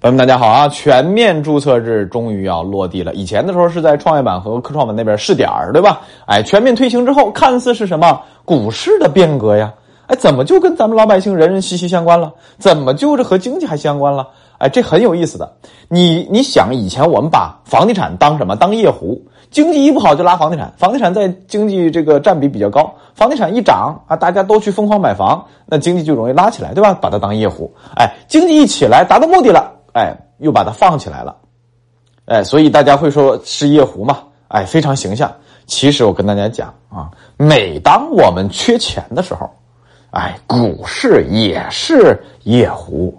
朋友们，大家好啊！全面注册制终于要落地了。以前的时候是在创业板和科创板那边试点儿，对吧？哎，全面推行之后，看似是什么股市的变革呀？哎，怎么就跟咱们老百姓人人息息相关了？怎么就是和经济还相关了？哎，这很有意思的。你你想，以前我们把房地产当什么？当夜壶。经济一不好就拉房地产，房地产在经济这个占比比较高，房地产一涨啊，大家都去疯狂买房，那经济就容易拉起来，对吧？把它当夜壶。哎，经济一起来，达到目的了。哎，又把它放起来了，哎，所以大家会说是夜壶嘛？哎，非常形象。其实我跟大家讲啊，每当我们缺钱的时候，哎，股市也是夜壶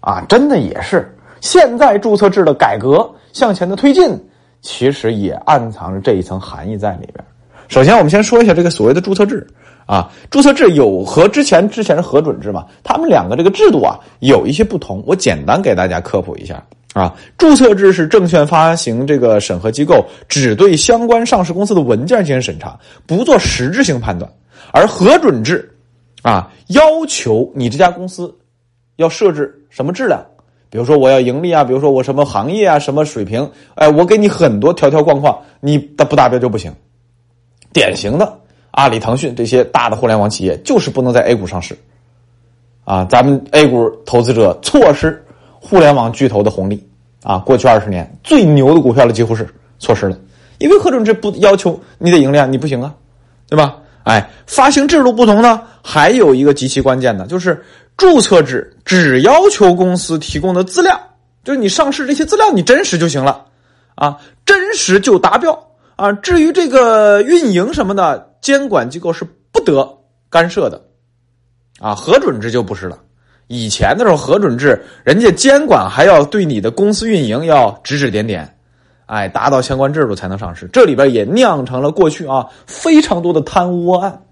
啊，真的也是。现在注册制的改革向前的推进，其实也暗藏着这一层含义在里边。首先，我们先说一下这个所谓的注册制。啊，注册制有和之前之前是核准制嘛？他们两个这个制度啊有一些不同，我简单给大家科普一下啊。注册制是证券发行这个审核机构只对相关上市公司的文件进行审查，不做实质性判断；而核准制啊，要求你这家公司要设置什么质量，比如说我要盈利啊，比如说我什么行业啊，什么水平，哎，我给你很多条条框框，你的不达标就不行。典型的。阿里、腾讯这些大的互联网企业就是不能在 A 股上市，啊，咱们 A 股投资者错失互联网巨头的红利啊！过去二十年最牛的股票了，几乎是错失了，因为核准制不要求你得盈利，你不行啊，对吧？哎，发行制度不同呢，还有一个极其关键的，就是注册制只要求公司提供的资料，就是你上市这些资料你真实就行了，啊，真实就达标啊。至于这个运营什么的。监管机构是不得干涉的，啊，核准制就不是了。以前的时候，核准制人家监管还要对你的公司运营要指指点点，哎，达到相关制度才能上市。这里边也酿成了过去啊非常多的贪污案，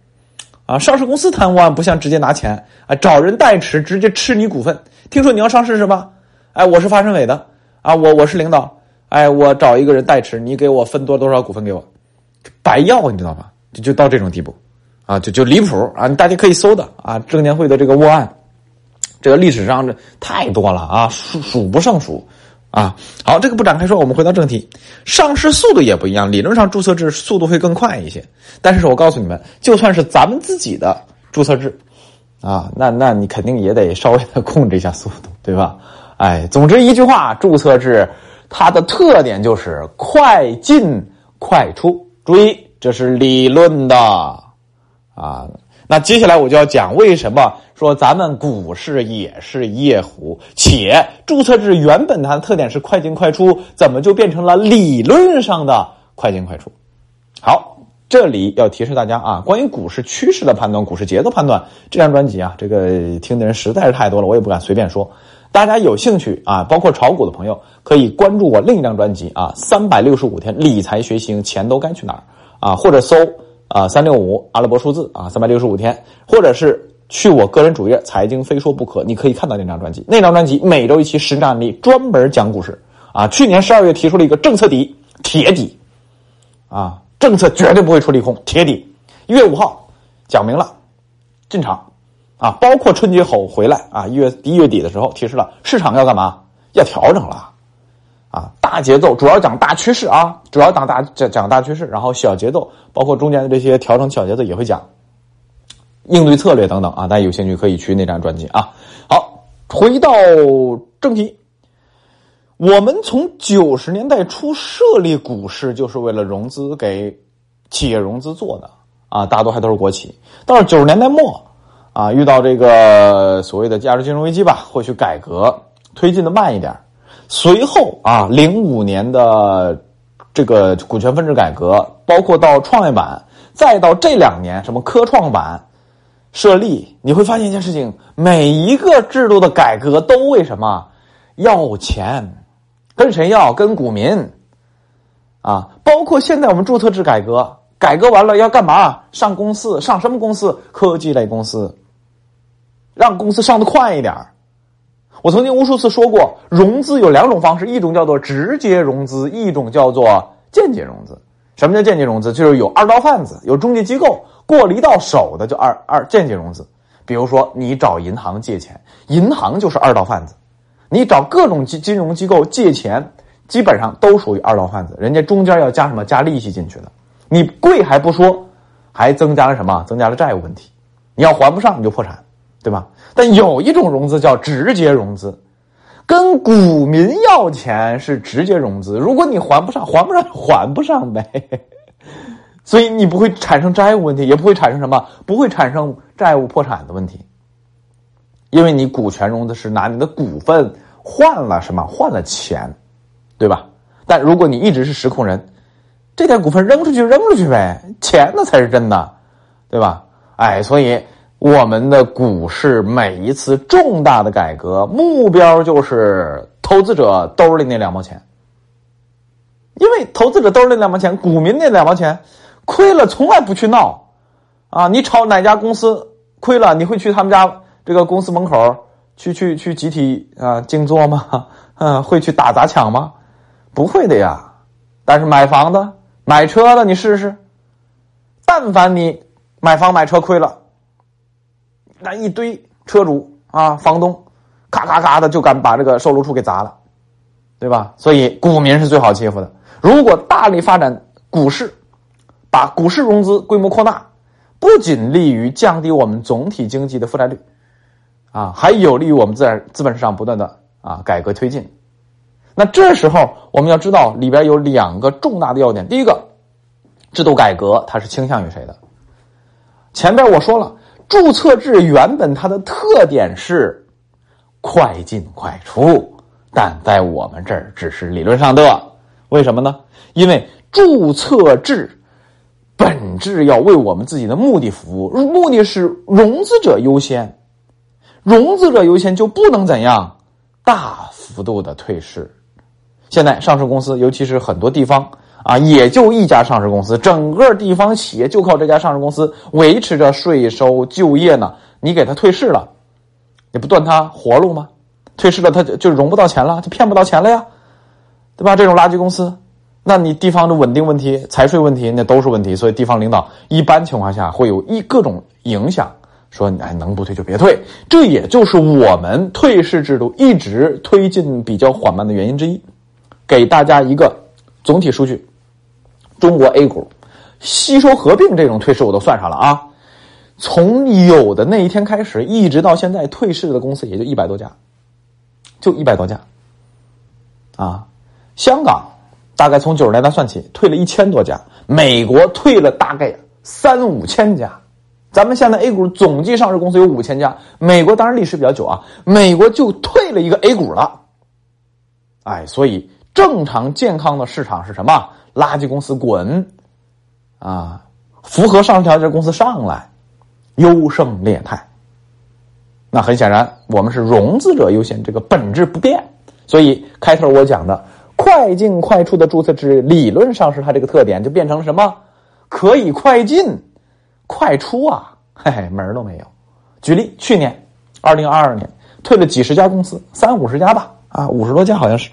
啊，上市公司贪污案不像直接拿钱，啊，找人代持直接吃你股份。听说你要上市是吧？哎，我是发审委的，啊，我我是领导，哎，我找一个人代持，你给我分多多少股份给我，白要你知道吧？就就到这种地步，啊，就就离谱啊！大家可以搜的啊，证监会的这个窝案，这个历史上这太多了啊，数数不胜数啊。好，这个不展开说，我们回到正题，上市速度也不一样，理论上注册制速度会更快一些，但是我告诉你们，就算是咱们自己的注册制啊，那那你肯定也得稍微的控制一下速度，对吧？哎，总之一句话，注册制它的特点就是快进快出，注意。这是理论的，啊，那接下来我就要讲为什么说咱们股市也是夜壶，且注册制原本它的特点是快进快出，怎么就变成了理论上的快进快出？好，这里要提示大家啊，关于股市趋势的判断、股市节奏判断，这张专辑啊，这个听的人实在是太多了，我也不敢随便说。大家有兴趣啊，包括炒股的朋友，可以关注我另一张专辑啊，《三百六十五天理财学习钱都该去哪儿》。啊，或者搜啊三六五阿拉伯数字啊三百六十五天，或者是去我个人主页财经非说不可，你可以看到那张专辑。那张专辑每周一期实战案例，专门讲股市啊。去年十二月提出了一个政策底铁底，啊，政策绝对不会出利空铁底。一月五号讲明了进场啊，包括春节后回来啊，一月一月底的时候提示了市场要干嘛？要调整了。啊，大节奏主要讲大趋势啊，主要讲大讲讲大趋势，然后小节奏，包括中间的这些调整小节奏也会讲，应对策略等等啊，大家有兴趣可以去那张专辑啊。好，回到正题，我们从九十年代初设立股市就是为了融资，给企业融资做的啊，大多还都是国企。到了九十年代末啊，遇到这个所谓的价值金融危机吧，或许改革推进的慢一点。随后啊，零五年的这个股权分置改革，包括到创业板，再到这两年什么科创板设立，你会发现一件事情：每一个制度的改革都为什么要钱？跟谁要？跟股民啊！包括现在我们注册制改革，改革完了要干嘛？上公司，上什么公司？科技类公司，让公司上的快一点我曾经无数次说过，融资有两种方式，一种叫做直接融资，一种叫做间接融资。什么叫间接融资？就是有二道贩子，有中介机构过了一道手的，就二二间接融资。比如说，你找银行借钱，银行就是二道贩子，你找各种金金融机构借钱，基本上都属于二道贩子，人家中间要加什么加利息进去的。你贵还不说，还增加了什么？增加了债务问题，你要还不上你就破产，对吧？但有一种融资叫直接融资，跟股民要钱是直接融资，如果你还不上，还不上还不上呗。所以你不会产生债务问题，也不会产生什么，不会产生债务破产的问题，因为你股权融资是拿你的股份换了什么？换了钱，对吧？但如果你一直是实控人。这点股份扔出去，扔出去呗，钱那才是真的，对吧？哎，所以我们的股市每一次重大的改革，目标就是投资者兜里那两毛钱，因为投资者兜里那两毛钱，股民那两毛钱亏了，从来不去闹啊！你炒哪家公司亏了，你会去他们家这个公司门口去去去集体啊静坐吗？嗯，会去打砸抢吗？不会的呀。但是买房子。买车的你试试，但凡你买房买车亏了，那一堆车主啊，房东，咔咔咔的就敢把这个售楼处给砸了，对吧？所以股民是最好欺负的。如果大力发展股市，把股市融资规模扩大，不仅利于降低我们总体经济的负债率，啊，还有利于我们自然资本市场不断的啊改革推进。那这时候我们要知道里边有两个重大的要点。第一个，制度改革它是倾向于谁的？前边我说了，注册制原本它的特点是快进快出，但在我们这儿只是理论上的。为什么呢？因为注册制本质要为我们自己的目的服务，目的是融资者优先，融资者优先就不能怎样大幅度的退市。现在上市公司，尤其是很多地方啊，也就一家上市公司，整个地方企业就靠这家上市公司维持着税收、就业呢。你给他退市了，你不断他活路吗？退市了，他就就融不到钱了，就骗不到钱了呀，对吧？这种垃圾公司，那你地方的稳定问题、财税问题，那都是问题。所以地方领导一般情况下会有一各种影响，说哎，能不退就别退。这也就是我们退市制度一直推进比较缓慢的原因之一。给大家一个总体数据：中国 A 股吸收合并这种退市我都算上了啊。从有的那一天开始，一直到现在，退市的公司也就一百多家，就一百多家。啊，香港大概从九十年代算起，退了一千多家；美国退了大概三五千家。咱们现在 A 股总计上市公司有五千家，美国当然历史比较久啊，美国就退了一个 A 股了。哎，所以。正常健康的市场是什么？垃圾公司滚，啊，符合上市条件的公司上来，优胜劣汰。那很显然，我们是融资者优先，这个本质不变。所以开头我讲的快进快出的注册制，理论上是它这个特点，就变成什么？可以快进快出啊，嘿嘿，门儿都没有。举例，去年二零二二年退了几十家公司，三五十家吧，啊，五十多家好像是。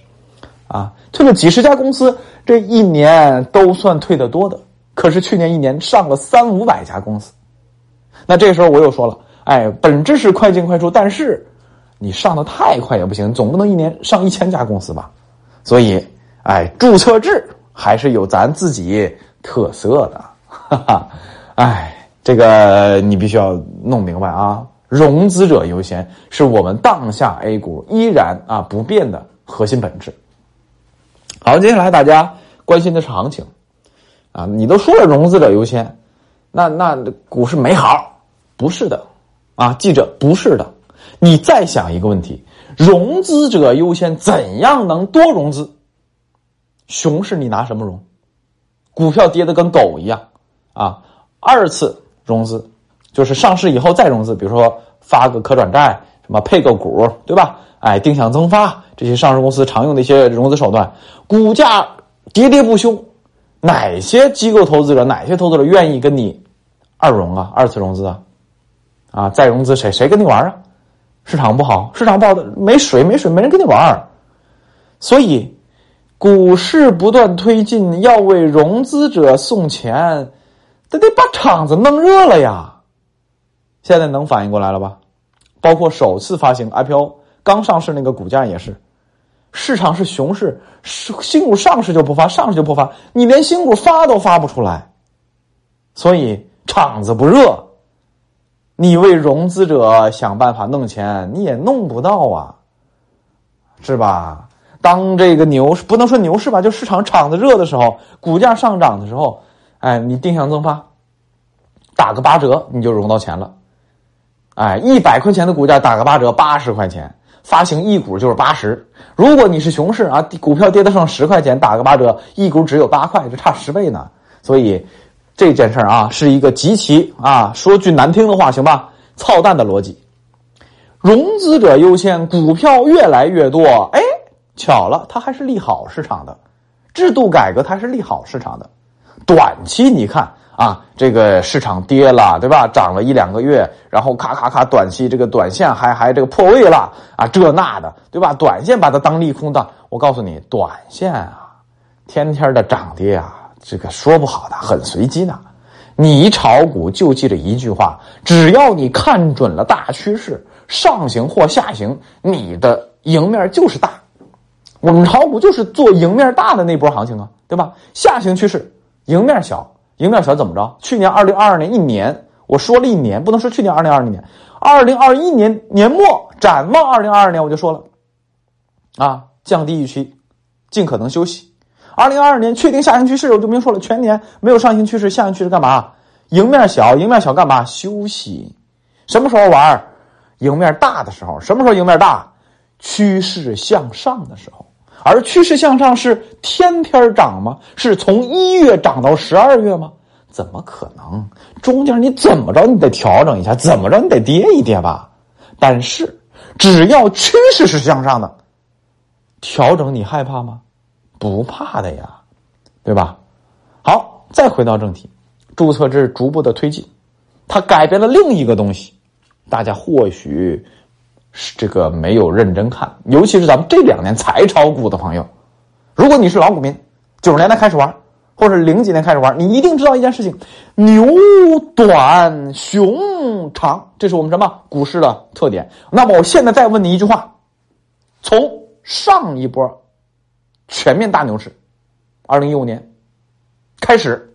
啊，退了几十家公司，这一年都算退的多的。可是去年一年上了三五百家公司，那这时候我又说了，哎，本质是快进快出，但是你上的太快也不行，总不能一年上一千家公司吧？所以，哎，注册制还是有咱自己特色的，哈哈，哎，这个你必须要弄明白啊！融资者优先是我们当下 A 股依然啊不变的核心本质。好，接下来大家关心的是行情，啊，你都说了融资者优先，那那股市没好，不是的，啊，记着不是的，你再想一个问题，融资者优先怎样能多融资？熊市你拿什么融？股票跌的跟狗一样，啊，二次融资就是上市以后再融资，比如说发个可转债，什么配个股，对吧？哎，定向增发这些上市公司常用的一些融资手段，股价喋喋不休，哪些机构投资者、哪些投资者愿意跟你二融啊、二次融资啊？啊，再融资谁谁跟你玩啊？市场不好，市场不好的没水没水，没人跟你玩所以，股市不断推进，要为融资者送钱，得得把场子弄热了呀。现在能反应过来了吧？包括首次发行 IPO。刚上市那个股价也是，市场是熊市，新股上市就不发，上市就不发，你连新股发都发不出来，所以场子不热，你为融资者想办法弄钱，你也弄不到啊，是吧？当这个牛市不能说牛市吧，就市场场子热的时候，股价上涨的时候，哎，你定向增发，打个八折，你就融到钱了。哎，一百块钱的股价打个八折，八十块钱发行一股就是八十。如果你是熊市啊，股票跌得剩十块钱，打个八折，一股只有八块，这差十倍呢。所以这件事儿啊，是一个极其啊，说句难听的话，行吧，操蛋的逻辑。融资者优先，股票越来越多，哎。巧了，它还是利好市场的，制度改革它是利好市场的。短期你看啊，这个市场跌了，对吧？涨了一两个月，然后咔咔咔，短期这个短线还还这个破位了啊，这那的，对吧？短线把它当利空的，我告诉你，短线啊，天天的涨跌啊，这个说不好的，很随机的。你炒股就记着一句话：只要你看准了大趋势，上行或下行，你的赢面就是大。我们炒股就是做赢面大的那波行情啊，对吧？下行趋势，赢面小，赢面小怎么着？去年二零二二年一年，我说了一年，不能说去年二零二二年，二零二一年年末展望二零二二年，我就说了，啊，降低预期，尽可能休息。二零二二年确定下行趋势，我就明说了，全年没有上行趋势，下行趋势干嘛？赢面小，赢面小干嘛？休息。什么时候玩？赢面大的时候。什么时候赢面大？趋势向上的时候。而趋势向上是天天涨吗？是从一月涨到十二月吗？怎么可能？中间你怎么着你得调整一下，怎么着你得跌一跌吧。但是只要趋势是向上的，调整你害怕吗？不怕的呀，对吧？好，再回到正题，注册制逐步的推进，它改变了另一个东西，大家或许。是这个没有认真看，尤其是咱们这两年才炒股的朋友，如果你是老股民，九十年代开始玩，或者零几年开始玩，你一定知道一件事情：牛短熊长，这是我们什么股市的特点。那么我现在再问你一句话：从上一波全面大牛市，二零一五年开始，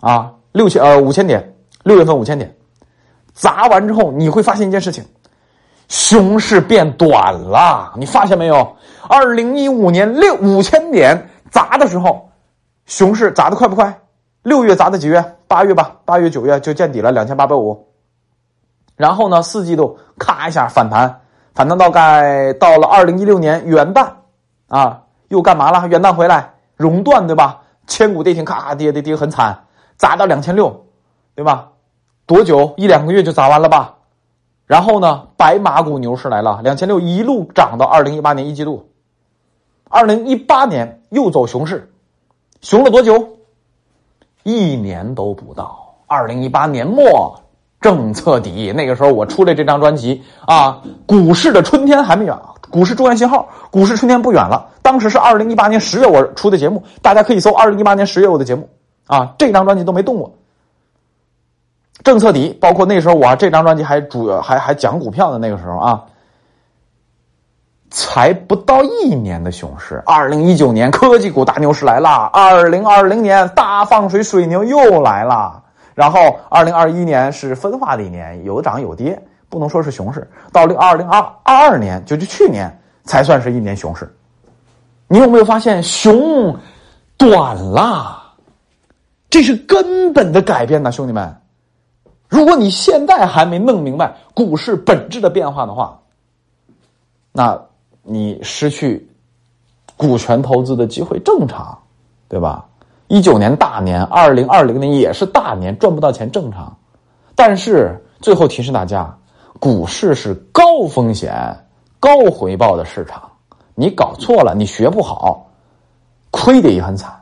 啊六千呃五千点，六月份五千点砸完之后，你会发现一件事情。熊市变短了，你发现没有？二零一五年六五千点砸的时候，熊市砸的快不快？六月砸的几月？八月吧，八月九月就见底了，两千八百五。然后呢，四季度咔一下反弹，反弹到该到了二零一六年元旦啊，又干嘛了？元旦回来熔断对吧？千股跌停，咔跌跌跌很惨，砸到两千六，对吧？多久？一两个月就砸完了吧？然后呢，白马股牛市来了，两千六一路涨到二零一八年一季度，二零一八年又走熊市，熊了多久？一年都不到。二零一八年末政策底，那个时候我出了这张专辑啊，股市的春天还没远啊，股市重要信号，股市春天不远了。当时是二零一八年十月我出的节目，大家可以搜二零一八年十月我的节目啊，这张专辑都没动过。政策底，包括那时候我这张专辑还主要还还讲股票的那个时候啊，才不到一年的熊市。二零一九年科技股大牛市来了，二零二零年大放水水牛又来了，然后二零二一年是分化的一年，有涨有跌，不能说是熊市。到了二零二二二年，就就去年才算是一年熊市。你有没有发现熊短了？这是根本的改变呢，兄弟们。如果你现在还没弄明白股市本质的变化的话，那你失去股权投资的机会正常，对吧？一九年大年，二零二零年也是大年，赚不到钱正常。但是最后提示大家，股市是高风险、高回报的市场，你搞错了，你学不好，亏的也很惨。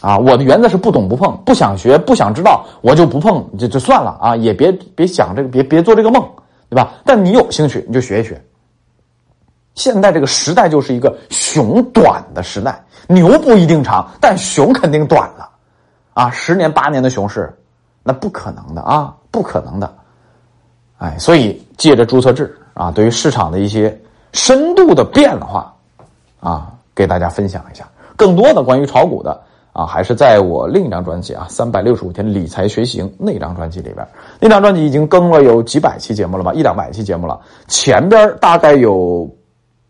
啊，我的原则是不懂不碰，不想学不想知道，我就不碰，就就算了啊，也别别想这个，别别做这个梦，对吧？但你有兴趣，你就学一学。现在这个时代就是一个熊短的时代，牛不一定长，但熊肯定短了，啊，十年八年的熊市，那不可能的啊，不可能的，哎，所以借着注册制啊，对于市场的一些深度的变化啊，给大家分享一下。更多的关于炒股的啊，还是在我另一张专辑啊《三百六十五天理财学习营》那张专辑里边。那张专辑已经更了有几百期节目了吧，一两百期节目了。前边大概有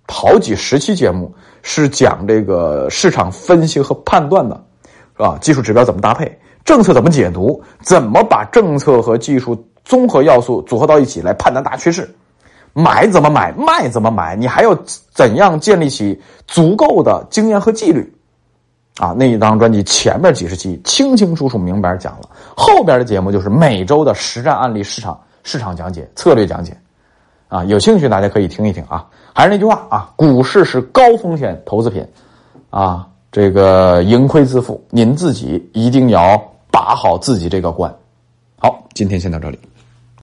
好几十期节目是讲这个市场分析和判断的，是吧？技术指标怎么搭配？政策怎么解读？怎么把政策和技术综合要素组合到一起来判断大趋势？买怎么买，卖怎么买？你还要怎样建立起足够的经验和纪律？啊，那一张专辑前面几十期清清楚楚、明白讲了，后边的节目就是每周的实战案例、市场市场讲解、策略讲解。啊，有兴趣大家可以听一听啊。还是那句话啊，股市是高风险投资品，啊，这个盈亏自负，您自己一定要把好自己这个关。好，今天先到这里。